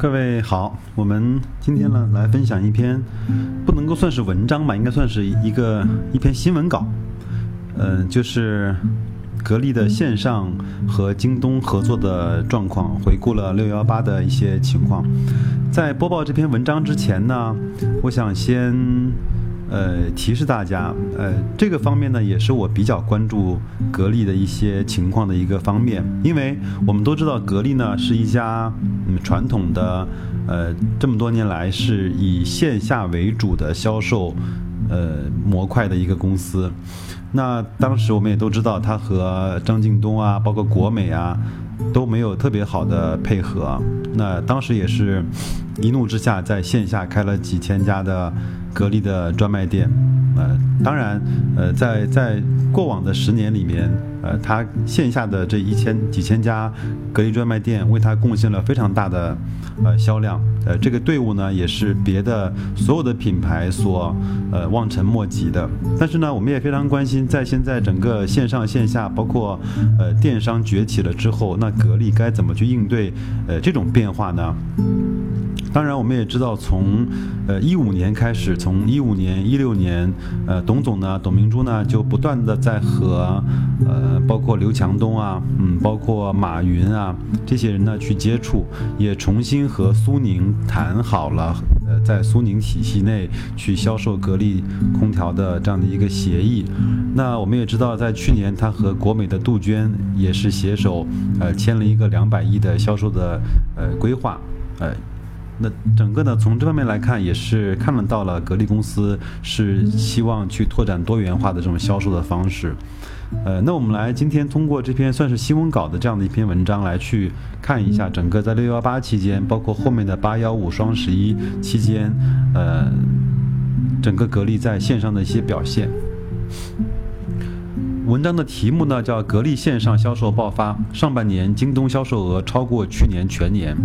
各位好，我们今天呢来分享一篇不能够算是文章吧，应该算是一个一篇新闻稿。嗯，就是格力的线上和京东合作的状况，回顾了六幺八的一些情况。在播报这篇文章之前呢，我想先。呃，提示大家，呃，这个方面呢，也是我比较关注格力的一些情况的一个方面，因为我们都知道，格力呢是一家嗯传统的，呃，这么多年来是以线下为主的销售，呃模块的一个公司。那当时我们也都知道，它和张近东啊，包括国美啊，都没有特别好的配合。那当时也是一怒之下，在线下开了几千家的。格力的专卖店，呃，当然，呃，在在过往的十年里面，呃，他线下的这一千几千家格力专卖店为他贡献了非常大的呃销量，呃，这个队伍呢也是别的所有的品牌所呃望尘莫及的。但是呢，我们也非常关心，在现在整个线上线下包括呃电商崛起了之后，那格力该怎么去应对呃这种变化呢？当然，我们也知道，从呃一五年开始，从一五年、一六年，呃，董总呢，董明珠呢，就不断的在和呃，包括刘强东啊，嗯，包括马云啊这些人呢去接触，也重新和苏宁谈好了，呃，在苏宁体系内去销售格力空调的这样的一个协议。那我们也知道，在去年，他和国美的杜鹃也是携手，呃，签了一个两百亿的销售的呃规划，呃。那整个呢，从这方面来看，也是看得到了格力公司是希望去拓展多元化的这种销售的方式。呃，那我们来今天通过这篇算是新闻稿的这样的一篇文章来去看一下整个在六幺八期间，包括后面的八幺五、双十一期间，呃，整个格力在线上的一些表现。文章的题目呢叫“格力线上销售爆发，上半年京东销售额超过去年全年”。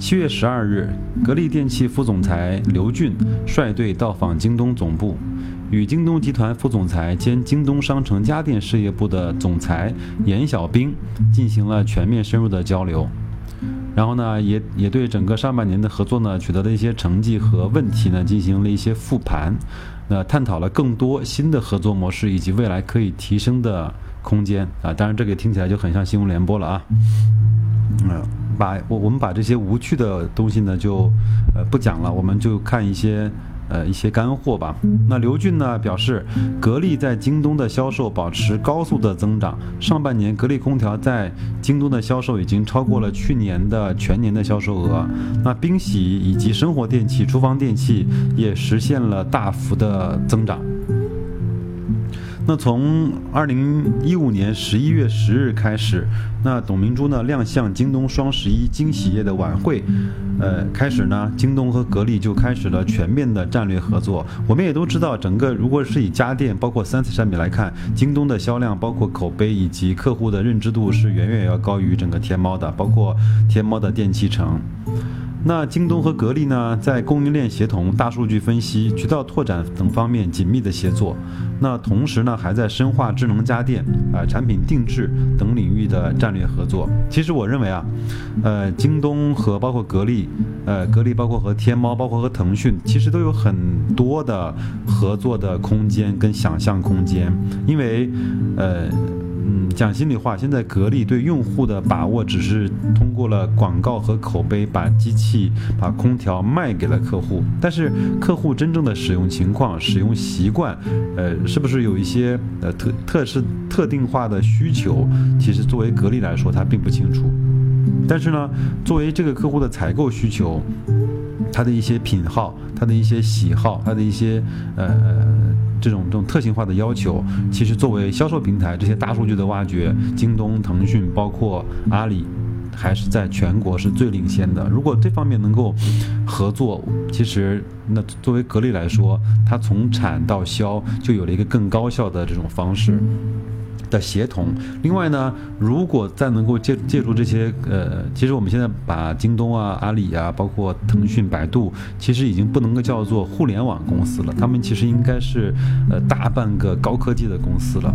七月十二日，格力电器副总裁刘俊率队到访京东总部，与京东集团副总裁兼京东商城家电事业部的总裁严小兵进行了全面深入的交流。然后呢，也也对整个上半年的合作呢取得的一些成绩和问题呢进行了一些复盘，那探讨了更多新的合作模式以及未来可以提升的空间啊。当然，这个听起来就很像新闻联播了啊。嗯。把我我们把这些无趣的东西呢就，呃不讲了，我们就看一些呃一些干货吧。那刘俊呢表示，格力在京东的销售保持高速的增长，上半年格力空调在京东的销售已经超过了去年的全年的销售额。那冰洗以及生活电器、厨房电器也实现了大幅的增长。那从二零一五年十一月十日开始，那董明珠呢亮相京东双十一惊喜夜的晚会，呃，开始呢，京东和格力就开始了全面的战略合作。我们也都知道，整个如果是以家电包括三 C 产品来看，京东的销量包括口碑以及客户的认知度是远远要高于整个天猫的，包括天猫的电器城。那京东和格力呢，在供应链协同、大数据分析、渠道拓展等方面紧密的协作。那同时呢，还在深化智能家电、啊产品定制等领域的战略合作。其实我认为啊，呃，京东和包括格力，呃，格力包括和天猫，包括和腾讯，其实都有很多的合作的空间跟想象空间，因为，呃。嗯，讲心里话，现在格力对用户的把握只是通过了广告和口碑，把机器、把空调卖给了客户。但是客户真正的使用情况、使用习惯，呃，是不是有一些呃特特是特定化的需求？其实作为格力来说，他并不清楚。但是呢，作为这个客户的采购需求，他的一些品号、他的一些喜好、他的一些呃。这种这种特性化的要求，其实作为销售平台，这些大数据的挖掘，京东、腾讯，包括阿里，还是在全国是最领先的。如果这方面能够合作，其实那作为格力来说，它从产到销就有了一个更高效的这种方式。的协同，另外呢，如果再能够借借助这些，呃，其实我们现在把京东啊、阿里啊，包括腾讯、百度，其实已经不能够叫做互联网公司了，他们其实应该是，呃，大半个高科技的公司了。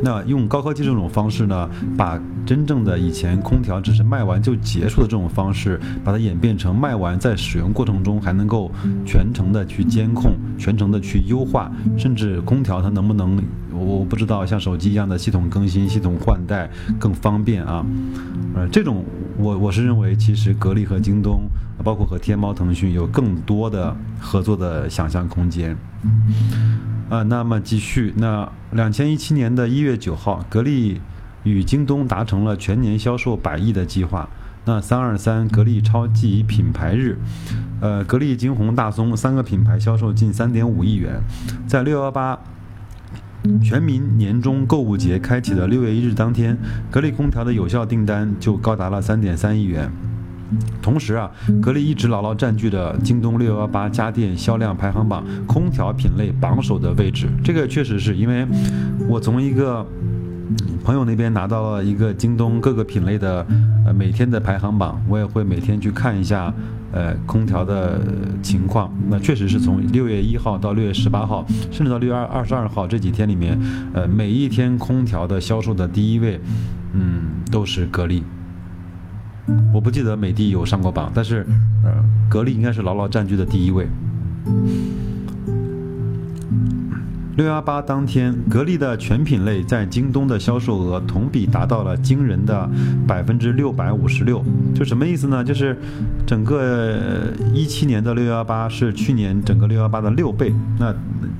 那用高科技这种方式呢，把真正的以前空调只是卖完就结束的这种方式，把它演变成卖完在使用过程中还能够全程的去监控，全程的去优化，甚至空调它能不能，我不知道像手机一样的系统更新、系统换代更方便啊，呃，这种我我是认为其实格力和京东，包括和天猫、腾讯有更多的合作的想象空间。啊，那么继续，那两千一七年的一月九号，格力与京东达成了全年销售百亿的计划。那三二三格力超级品牌日，呃，格力、金鸿、大松三个品牌销售近三点五亿元。在六幺八全民年终购物节开启的六月一日当天，格力空调的有效订单就高达了三点三亿元。同时啊，格力一直牢牢占据着京东六幺八家电销量排行榜空调品类榜首的位置。这个确实是因为，我从一个朋友那边拿到了一个京东各个品类的每天的排行榜，我也会每天去看一下呃空调的情况。那确实是从六月一号到六月十八号，甚至到六月二二十二号这几天里面，呃每一天空调的销售的第一位，嗯，都是格力。我不记得美的有上过榜，但是，呃，格力应该是牢牢占据的第一位。六幺八当天，格力的全品类在京东的销售额同比达到了惊人的百分之六百五十六。就什么意思呢？就是整个一七年的六幺八是去年整个六幺八的六倍。那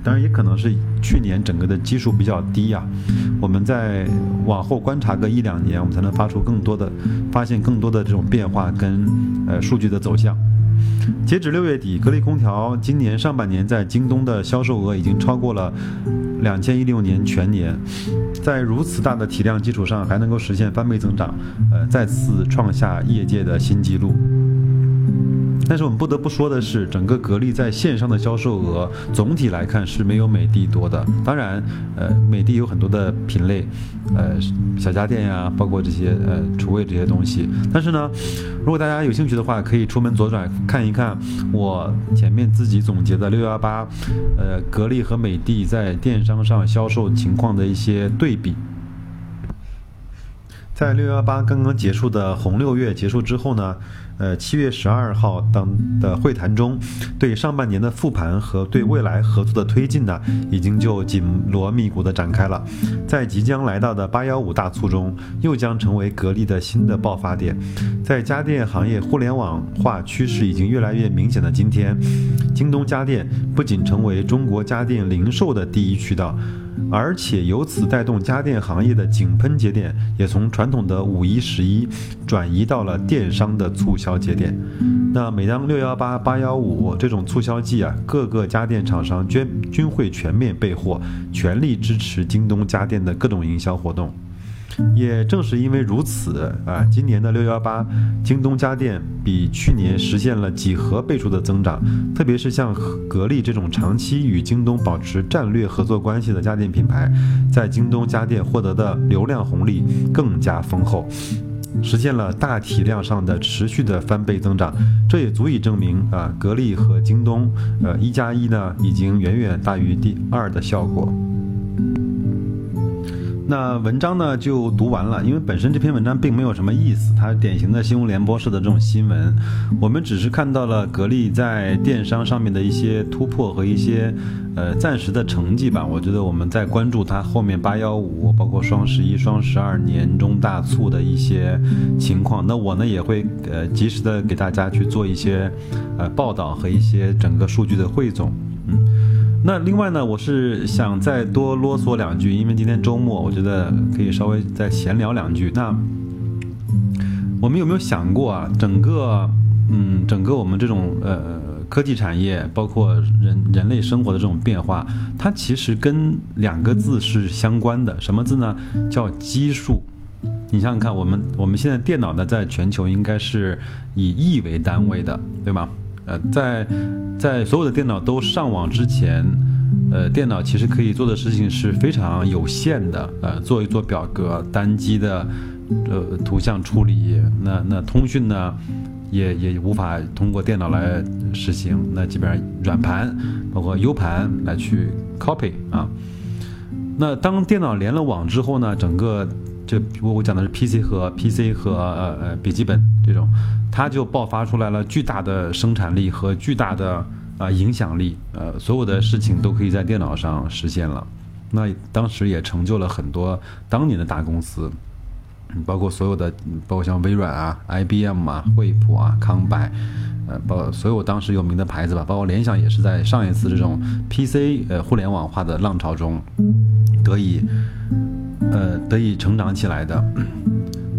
当然也可能是去年整个的基数比较低呀。我们在往后观察个一两年，我们才能发出更多的发现更多的这种变化跟呃数据的走向。截止六月底，格力空调今年上半年在京东的销售额已经超过了两千一六年全年，在如此大的体量基础上，还能够实现翻倍增长，呃，再次创下业界的新纪录。但是我们不得不说的是，整个格力在线上的销售额总体来看是没有美的多的。当然，呃，美的有很多的品类，呃，小家电呀，包括这些呃厨卫这些东西。但是呢，如果大家有兴趣的话，可以出门左转看一看我前面自己总结的六幺八，呃，格力和美的在电商上销售情况的一些对比。在六幺八刚刚结束的红六月结束之后呢，呃，七月十二号当的会谈中，对上半年的复盘和对未来合作的推进呢，已经就紧锣密鼓的展开了。在即将来到的八幺五大促中，又将成为格力的新的爆发点。在家电行业互联网化趋势已经越来越明显的今天，京东家电不仅成为中国家电零售的第一渠道。而且由此带动家电行业的井喷节点，也从传统的五一、十一转移到了电商的促销节点。那每当六幺八、八幺五这种促销季啊，各个家电厂商均均会全面备货，全力支持京东家电的各种营销活动。也正是因为如此啊，今年的六幺八，京东家电比去年实现了几何倍数的增长。特别是像格力这种长期与京东保持战略合作关系的家电品牌，在京东家电获得的流量红利更加丰厚，实现了大体量上的持续的翻倍增长。这也足以证明啊，格力和京东，呃，一加一呢，已经远远大于第二的效果。那文章呢就读完了，因为本身这篇文章并没有什么意思，它典型的新闻联播式的这种新闻，我们只是看到了格力在电商上面的一些突破和一些呃暂时的成绩吧。我觉得我们在关注它后面八幺五，包括双十一、双十二年中大促的一些情况。那我呢也会呃及时的给大家去做一些呃报道和一些整个数据的汇总，那另外呢，我是想再多啰嗦两句，因为今天周末，我觉得可以稍微再闲聊两句。那我们有没有想过啊，整个嗯，整个我们这种呃科技产业，包括人人类生活的这种变化，它其实跟两个字是相关的，什么字呢？叫基数。你想想看，我们我们现在电脑呢，在全球应该是以亿为单位的，对吗？呃，在在所有的电脑都上网之前，呃，电脑其实可以做的事情是非常有限的。呃，做一做表格，单机的呃图像处理，那那通讯呢，也也无法通过电脑来实行。那基本上软盘包括 U 盘来去 copy 啊。那当电脑连了网之后呢，整个这我我讲的是 PC 和 PC 和呃呃笔记本这种，它就爆发出来了巨大的生产力和巨大的啊影响力，呃，所有的事情都可以在电脑上实现了。那当时也成就了很多当年的大公司，包括所有的，包括像微软啊、IBM 啊、惠普啊、康柏。呃，包所有当时有名的牌子吧，包括联想也是在上一次这种 PC 呃互联网化的浪潮中得以呃得以成长起来的。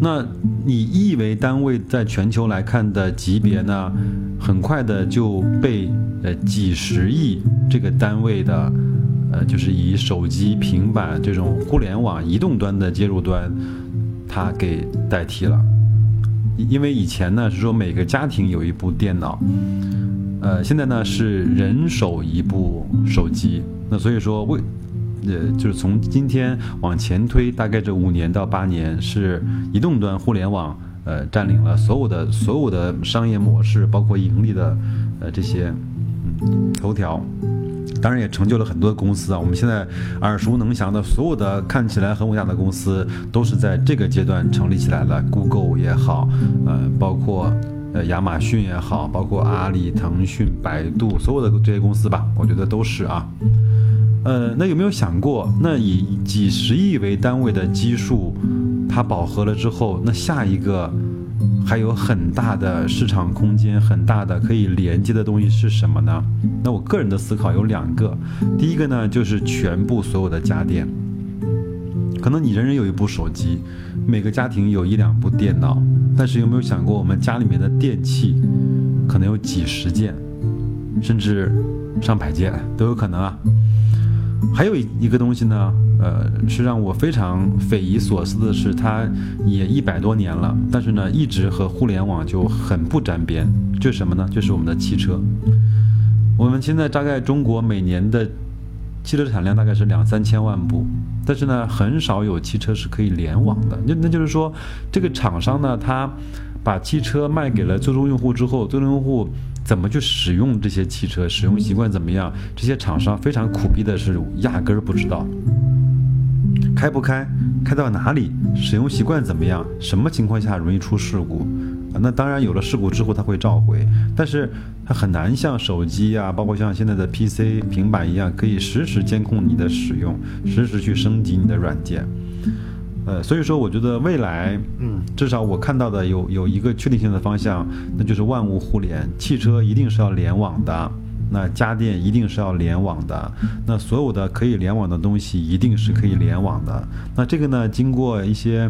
那你亿为单位在全球来看的级别呢，很快的就被呃几十亿这个单位的呃就是以手机、平板这种互联网移动端的接入端，它给代替了。因为以前呢是说每个家庭有一部电脑，呃，现在呢是人手一部手机。那所以说为，呃，就是从今天往前推，大概这五年到八年，是移动端互联网呃占领了所有的所有的商业模式，包括盈利的呃这些嗯头条。当然也成就了很多公司啊！我们现在耳熟能详的所有的看起来很伟大的公司，都是在这个阶段成立起来的。Google 也好，呃，包括呃亚马逊也好，包括阿里、腾讯、百度，所有的这些公司吧，我觉得都是啊。呃，那有没有想过，那以几十亿为单位的基数，它饱和了之后，那下一个？还有很大的市场空间，很大的可以连接的东西是什么呢？那我个人的思考有两个，第一个呢就是全部所有的家电，可能你人人有一部手机，每个家庭有一两部电脑，但是有没有想过我们家里面的电器可能有几十件，甚至上百件都有可能啊。还有一个东西呢，呃，是让我非常匪夷所思的是，它也一百多年了，但是呢，一直和互联网就很不沾边。就是什么呢？就是我们的汽车。我们现在大概中国每年的汽车产量大概是两三千万部，但是呢，很少有汽车是可以联网的。那那就是说，这个厂商呢，他把汽车卖给了最终用户之后，最终用户。怎么去使用这些汽车？使用习惯怎么样？这些厂商非常苦逼的是，压根儿不知道开不开，开到哪里，使用习惯怎么样，什么情况下容易出事故啊？那当然有了事故之后他会召回，但是他很难像手机啊，包括像现在的 PC、平板一样，可以实时监控你的使用，实时去升级你的软件。呃，所以说，我觉得未来，嗯，至少我看到的有有一个确定性的方向，那就是万物互联，汽车一定是要联网的，那家电一定是要联网的，那所有的可以联网的东西一定是可以联网的。那这个呢，经过一些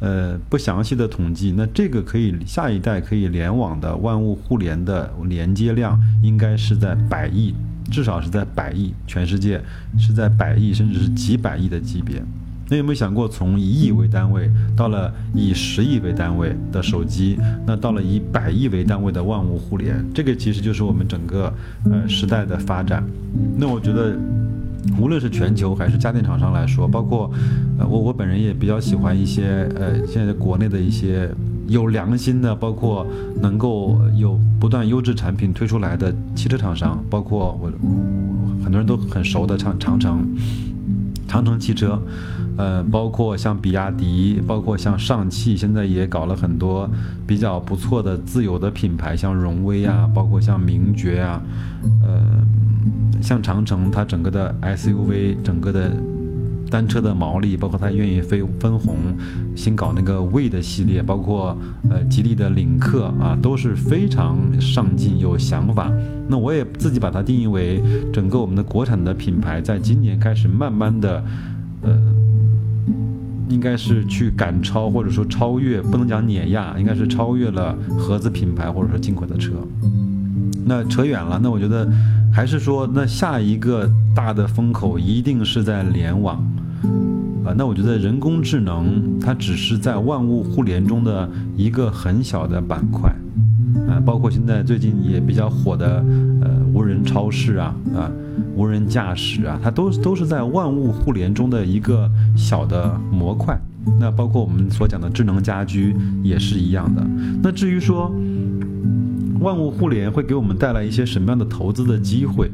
呃不详细的统计，那这个可以下一代可以联网的万物互联的连接量应该是在百亿，至少是在百亿，全世界是在百亿甚至是几百亿的级别。那有没有想过，从一亿为单位到了以十亿为单位的手机，那到了以百亿为单位的万物互联，这个其实就是我们整个呃时代的发展。那我觉得，无论是全球还是家电厂商来说，包括呃我我本人也比较喜欢一些呃现在国内的一些有良心的，包括能够有不断优质产品推出来的汽车厂商，包括我我很多人都很熟的长长城。长城汽车，呃，包括像比亚迪，包括像上汽，现在也搞了很多比较不错的自有的品牌，像荣威啊，包括像名爵啊，呃，像长城，它整个的 SUV，整个的单车的毛利，包括他愿意飞分红，新搞那个 V 的系列，包括呃吉利的领克啊，都是非常上进有想法。那我也自己把它定义为整个我们的国产的品牌，在今年开始慢慢的，呃，应该是去赶超或者说超越，不能讲碾压，应该是超越了合资品牌或者说进口的车。那扯远了，那我觉得还是说，那下一个大的风口一定是在联网啊。那我觉得人工智能它只是在万物互联中的一个很小的板块。啊，包括现在最近也比较火的，呃，无人超市啊，啊，无人驾驶啊，它都都是在万物互联中的一个小的模块。那包括我们所讲的智能家居也是一样的。那至于说万物互联会给我们带来一些什么样的投资的机会，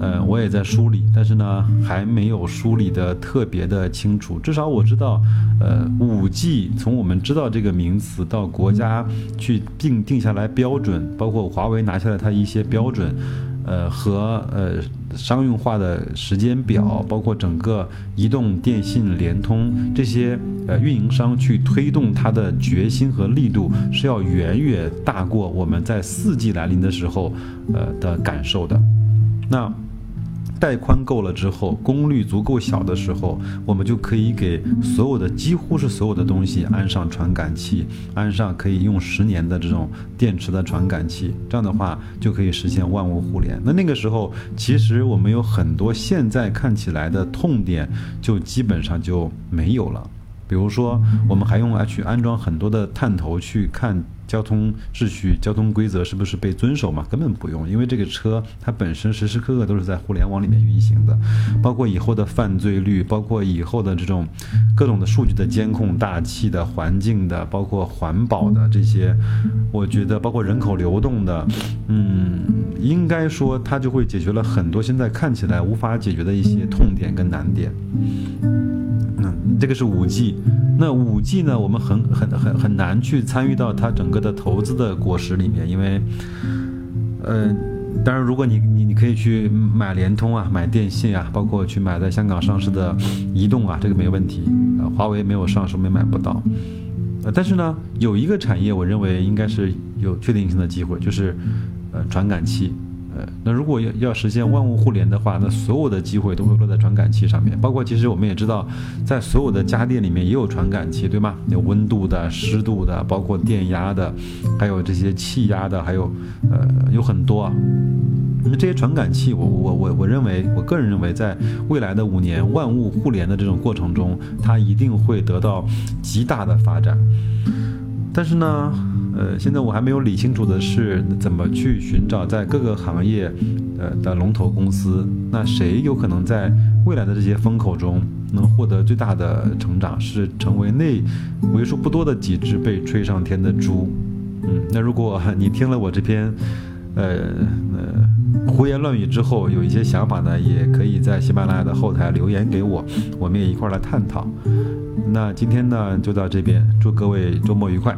呃，我也在梳理，但是呢，还没有梳理的特别的清楚。至少我知道，呃，五 G 从我们知道这个名词到国家去定定下来标准，包括华为拿下来它一些标准。呃，和呃商用化的时间表，包括整个移动、电信、联通这些呃运营商去推动它的决心和力度，是要远远大过我们在四 G 来临的时候呃的感受的。那。带宽够了之后，功率足够小的时候，我们就可以给所有的几乎是所有的东西安上传感器，安上可以用十年的这种电池的传感器。这样的话就可以实现万物互联。那那个时候，其实我们有很多现在看起来的痛点，就基本上就没有了。比如说，我们还用来去安装很多的探头去看。交通秩序、交通规则是不是被遵守嘛？根本不用，因为这个车它本身时时刻刻都是在互联网里面运行的，包括以后的犯罪率，包括以后的这种各种的数据的监控、大气的、环境的，包括环保的这些，我觉得包括人口流动的，嗯，应该说它就会解决了很多现在看起来无法解决的一些痛点跟难点。这个是五 G。那五 G 呢？我们很很很很难去参与到它整个的投资的果实里面，因为，呃，当然，如果你你你可以去买联通啊，买电信啊，包括去买在香港上市的移动啊，这个没问题。呃，华为没有上市，也买不到。呃，但是呢，有一个产业，我认为应该是有确定性的机会，就是呃传感器。呃，那如果要要实现万物互联的话，那所有的机会都会落在传感器上面。包括其实我们也知道，在所有的家电里面也有传感器，对吗？有温度的、湿度的，包括电压的，还有这些气压的，还有呃有很多。那么这些传感器，我我我我认为，我个人认为，在未来的五年万物互联的这种过程中，它一定会得到极大的发展。但是呢？呃，现在我还没有理清楚的是怎么去寻找在各个行业，呃的龙头公司。那谁有可能在未来的这些风口中能获得最大的成长，是成为那为数不多的几只被吹上天的猪？嗯，那如果你听了我这篇，呃呃胡言乱语之后有一些想法呢，也可以在喜马拉雅的后台留言给我，我们也一块来探讨。那今天呢就到这边，祝各位周末愉快。